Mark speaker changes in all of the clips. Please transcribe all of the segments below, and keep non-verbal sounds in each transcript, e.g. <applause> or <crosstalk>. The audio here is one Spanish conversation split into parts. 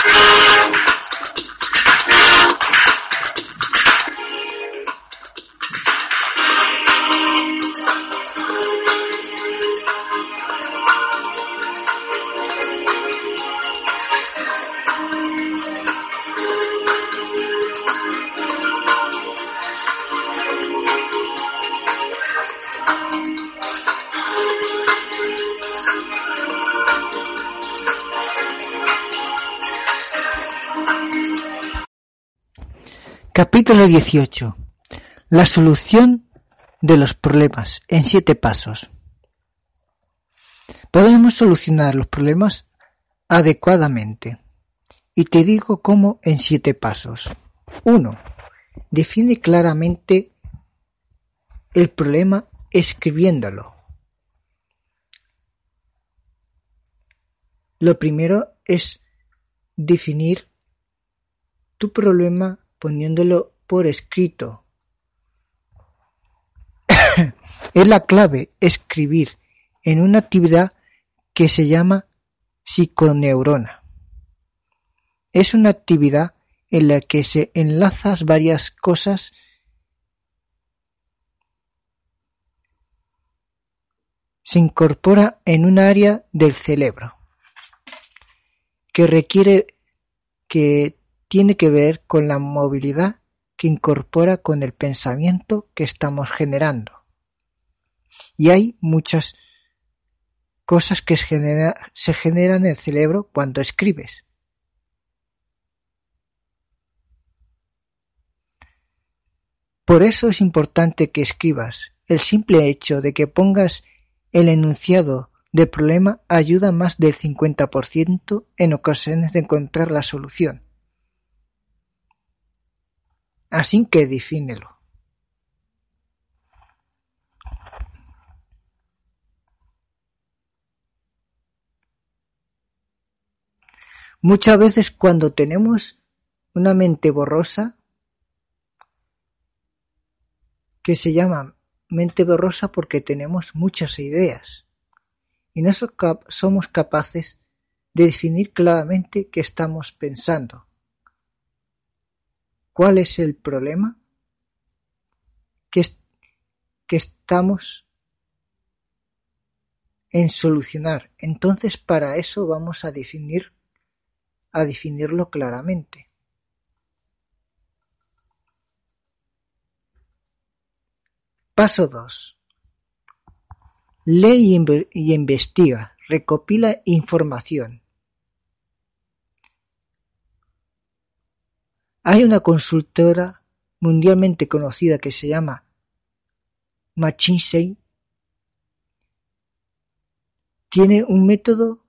Speaker 1: Thank you.
Speaker 2: Capítulo 18. La solución de los problemas en siete pasos. Podemos solucionar los problemas adecuadamente. Y te digo cómo en siete pasos. 1. Define claramente el problema escribiéndolo. Lo primero es definir tu problema poniéndolo por escrito. <coughs> es la clave escribir en una actividad que se llama psiconeurona. Es una actividad en la que se enlazas varias cosas se incorpora en un área del cerebro que requiere que tiene que ver con la movilidad que incorpora con el pensamiento que estamos generando. Y hay muchas cosas que se, generan en el cerebro cuando escribes. Por eso es importante que escribas. El simple hecho de que pongas el enunciado del problema ayuda más del 50% en ocasiones de encontrar la solución. Así que defínelo. Muchas veces cuando tenemos una mente borrosa, que se llama mente borrosa porque tenemos muchas ideas, y no somos capaces de definir claramente qué estamos pensando. ¿Cuál es el problema? Que, que estamos en solucionar. Entonces para eso vamos a definir a definirlo claramente. Paso 2. Lee y investiga, recopila información. Hay una consultora mundialmente conocida que se llama McKinsey. Tiene un método,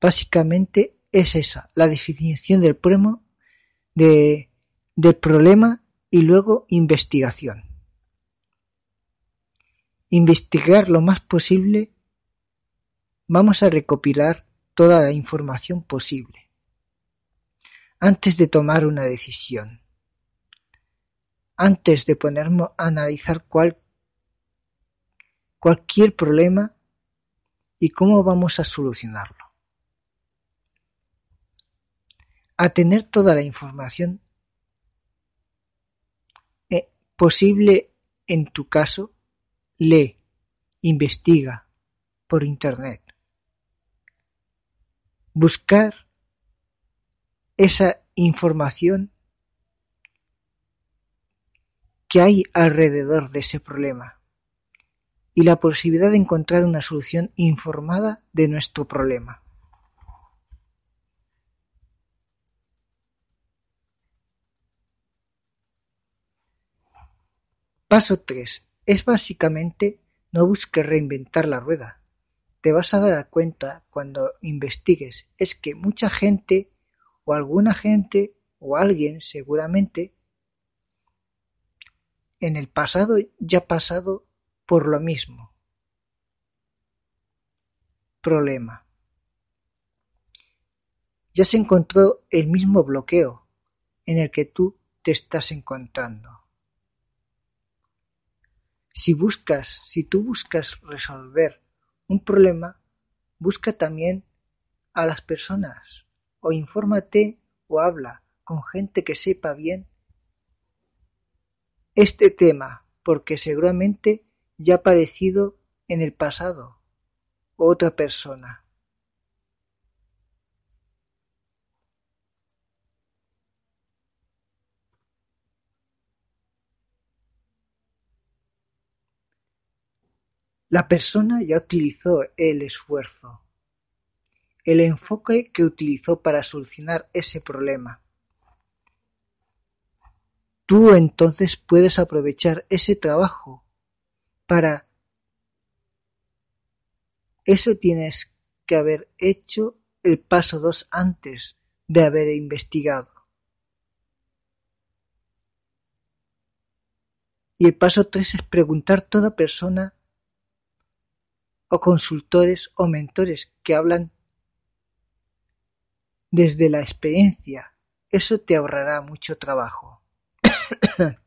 Speaker 2: básicamente es esa, la definición del problema, de, del problema y luego investigación. Investigar lo más posible, vamos a recopilar toda la información posible antes de tomar una decisión, antes de ponernos a analizar cualquier problema y cómo vamos a solucionarlo. A tener toda la información eh, posible en tu caso, lee, investiga por internet. Buscar esa información que hay alrededor de ese problema y la posibilidad de encontrar una solución informada de nuestro problema. Paso 3. Es básicamente no busques reinventar la rueda, te vas a dar cuenta cuando investigues es que mucha gente o alguna gente o alguien seguramente en el pasado ya pasado por lo mismo problema. Ya se encontró el mismo bloqueo en el que tú te estás encontrando. Si buscas, si tú buscas resolver un problema, busca también a las personas o infórmate o habla con gente que sepa bien este tema, porque seguramente ya ha aparecido en el pasado otra persona. La persona ya utilizó el esfuerzo, el enfoque que utilizó para solucionar ese problema. Tú entonces puedes aprovechar ese trabajo para eso tienes que haber hecho el paso dos antes de haber investigado. Y el paso tres es preguntar toda persona o consultores o mentores que hablan desde la experiencia. Eso te ahorrará mucho trabajo. <coughs>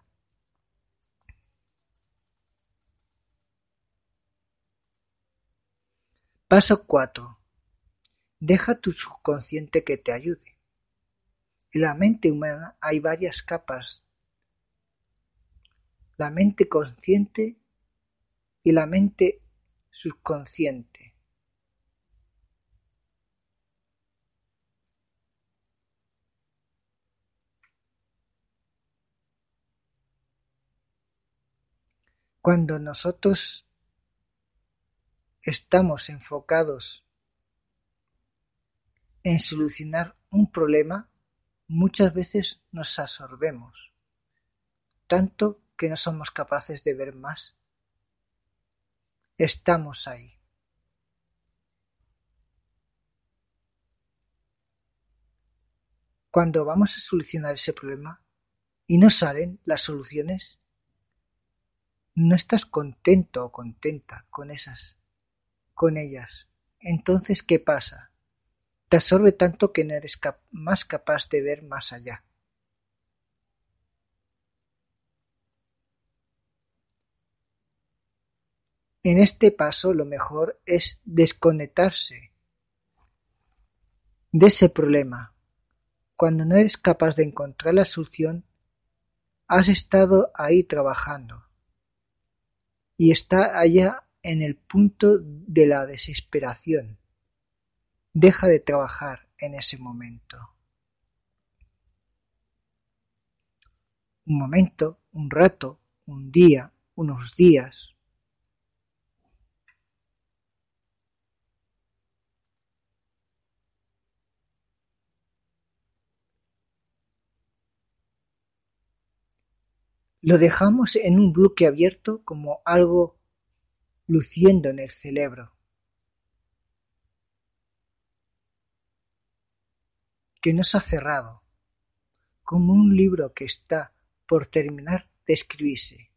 Speaker 2: Paso cuatro: Deja tu subconsciente que te ayude. En la mente humana hay varias capas. La mente consciente y la mente subconsciente. Cuando nosotros estamos enfocados en solucionar un problema, muchas veces nos absorbemos, tanto que no somos capaces de ver más. Estamos ahí. Cuando vamos a solucionar ese problema y no salen las soluciones, no estás contento o contenta con esas con ellas. Entonces, ¿qué pasa? Te absorbe tanto que no eres más capaz de ver más allá. En este paso lo mejor es desconectarse de ese problema. Cuando no eres capaz de encontrar la solución, has estado ahí trabajando y está allá en el punto de la desesperación. Deja de trabajar en ese momento. Un momento, un rato, un día, unos días. Lo dejamos en un bloque abierto como algo luciendo en el cerebro, que no se ha cerrado, como un libro que está por terminar de escribirse.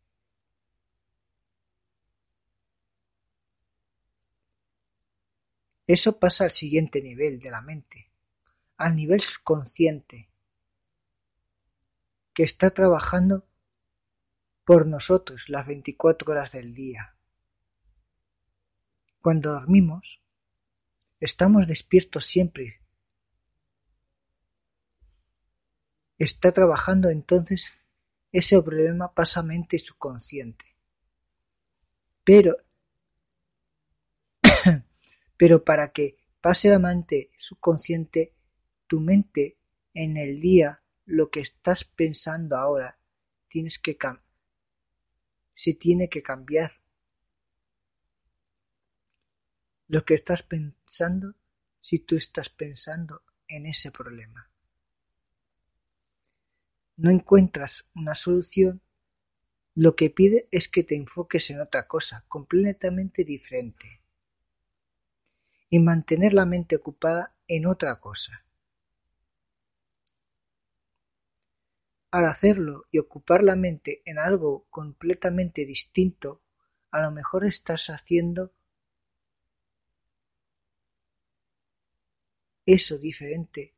Speaker 2: Eso pasa al siguiente nivel de la mente, al nivel consciente, que está trabajando por nosotros las 24 horas del día. Cuando dormimos, estamos despiertos siempre. Está trabajando entonces ese problema pasa mente subconsciente. Pero, <coughs> pero para que pase a mente subconsciente, tu mente en el día, lo que estás pensando ahora, tienes que se tiene que cambiar lo que estás pensando si tú estás pensando en ese problema. No encuentras una solución, lo que pide es que te enfoques en otra cosa completamente diferente. y mantener la mente ocupada en otra cosa. Al hacerlo y ocupar la mente en algo completamente distinto, a lo mejor estás haciendo eso diferente.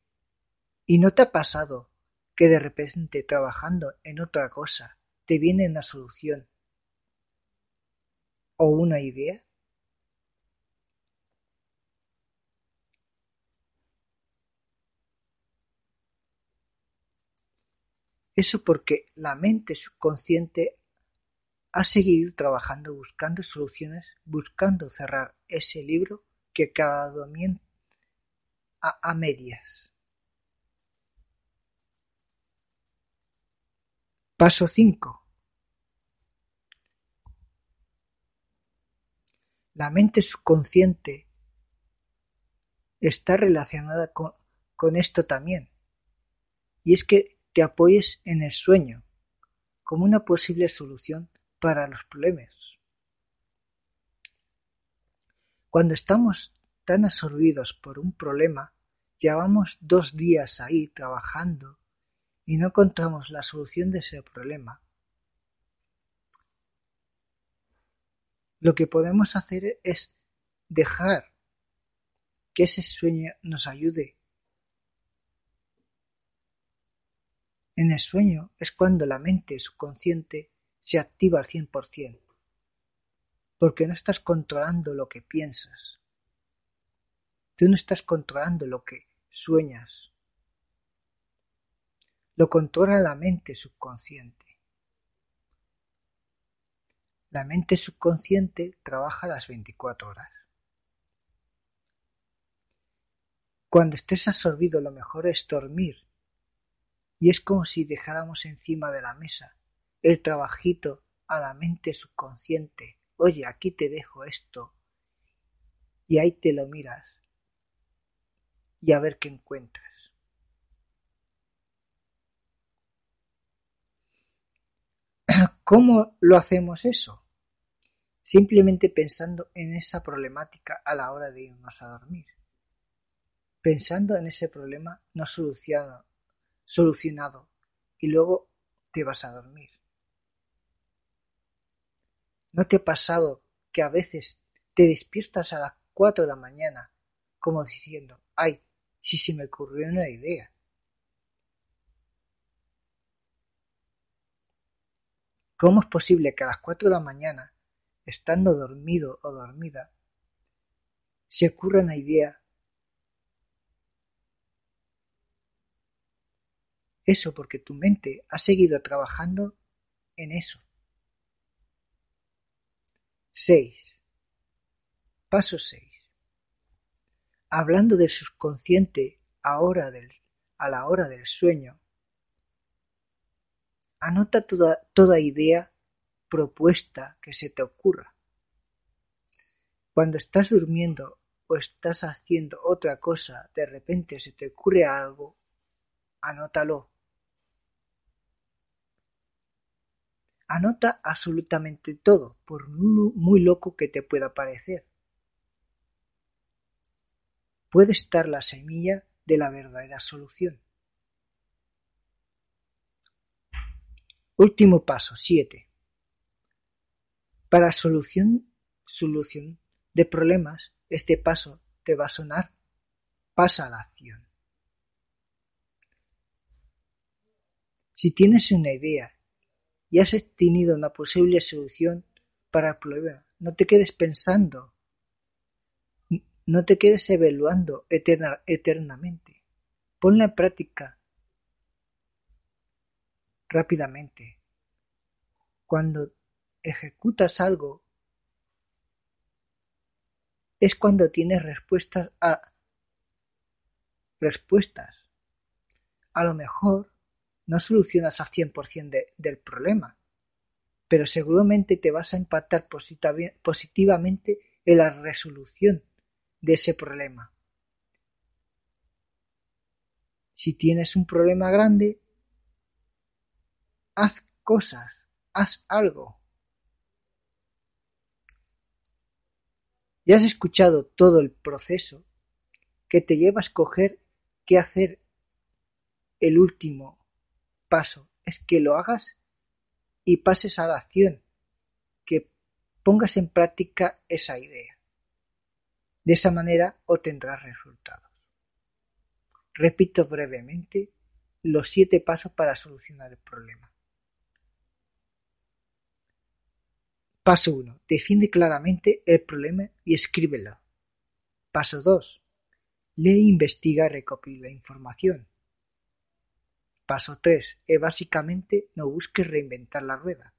Speaker 2: ¿Y no te ha pasado que de repente trabajando en otra cosa te viene una solución o una idea? Eso porque la mente subconsciente ha seguido trabajando buscando soluciones, buscando cerrar ese libro que cada domingo a, a medias. Paso 5. La mente subconsciente está relacionada con, con esto también. Y es que te apoyes en el sueño como una posible solución para los problemas. Cuando estamos tan absorbidos por un problema, llevamos dos días ahí trabajando y no encontramos la solución de ese problema. Lo que podemos hacer es dejar que ese sueño nos ayude En el sueño es cuando la mente subconsciente se activa al cien por cien, porque no estás controlando lo que piensas. Tú no estás controlando lo que sueñas. Lo controla la mente subconsciente. La mente subconsciente trabaja las 24 horas. Cuando estés absorbido lo mejor es dormir y es como si dejáramos encima de la mesa el trabajito a la mente subconsciente. Oye, aquí te dejo esto. Y ahí te lo miras. Y a ver qué encuentras. <clears throat> ¿Cómo lo hacemos eso? Simplemente pensando en esa problemática a la hora de irnos a dormir. Pensando en ese problema no solucionado solucionado y luego te vas a dormir. ¿No te ha pasado que a veces te despiertas a las cuatro de la mañana como diciendo, ay, si se me ocurrió una idea? ¿Cómo es posible que a las cuatro de la mañana, estando dormido o dormida, se ocurra una idea Eso porque tu mente ha seguido trabajando en eso. 6. Paso 6. Hablando del subconsciente a la hora del sueño, anota toda, toda idea, propuesta que se te ocurra. Cuando estás durmiendo o estás haciendo otra cosa, de repente se te ocurre algo, anótalo Anota absolutamente todo, por muy loco que te pueda parecer. Puede estar la semilla de la verdadera solución. Último paso, 7. Para solución, solución de problemas, este paso te va a sonar pasa a la acción. Si tienes una idea y has tenido una posible solución para el problema. No te quedes pensando, no te quedes evaluando eternamente. Ponla en práctica rápidamente. Cuando ejecutas algo, es cuando tienes respuestas a respuestas. A lo mejor no solucionas al cien por cien del problema, pero seguramente te vas a impactar positivamente en la resolución de ese problema. Si tienes un problema grande, haz cosas, haz algo. Ya has escuchado todo el proceso que te lleva a escoger qué hacer. El último paso es que lo hagas y pases a la acción, que pongas en práctica esa idea. De esa manera obtendrás resultados. Repito brevemente los siete pasos para solucionar el problema. Paso 1. Define claramente el problema y escríbelo. Paso 2. Lee, investiga recopila información. Paso 3. E básicamente no busques reinventar la rueda.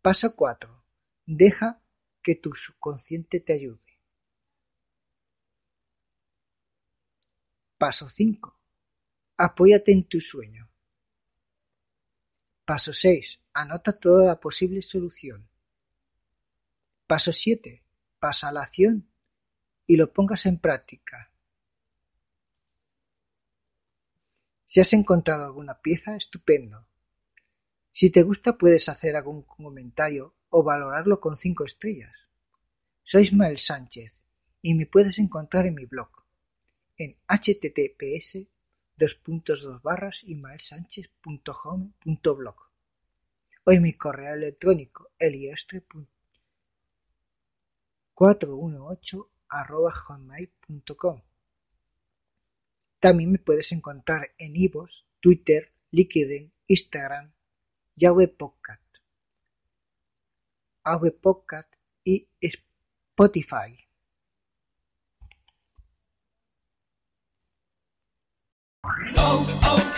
Speaker 2: Paso 4. Deja que tu subconsciente te ayude. Paso 5. Apóyate en tu sueño. Paso 6. Anota toda la posible solución. Paso 7. Pasa a la acción y lo pongas en práctica. Si has encontrado alguna pieza, estupendo. Si te gusta puedes hacer algún comentario o valorarlo con 5 estrellas. Soy Ismael Sánchez y me puedes encontrar en mi blog en https dos puntos dos barras blog o en mi correo electrónico eliestre418 arroba hotmail.com. También me puedes encontrar en Ivos, Twitter, LinkedIn, Instagram, Yahweh Podcast, Podcast y Spotify.
Speaker 3: Oh, oh,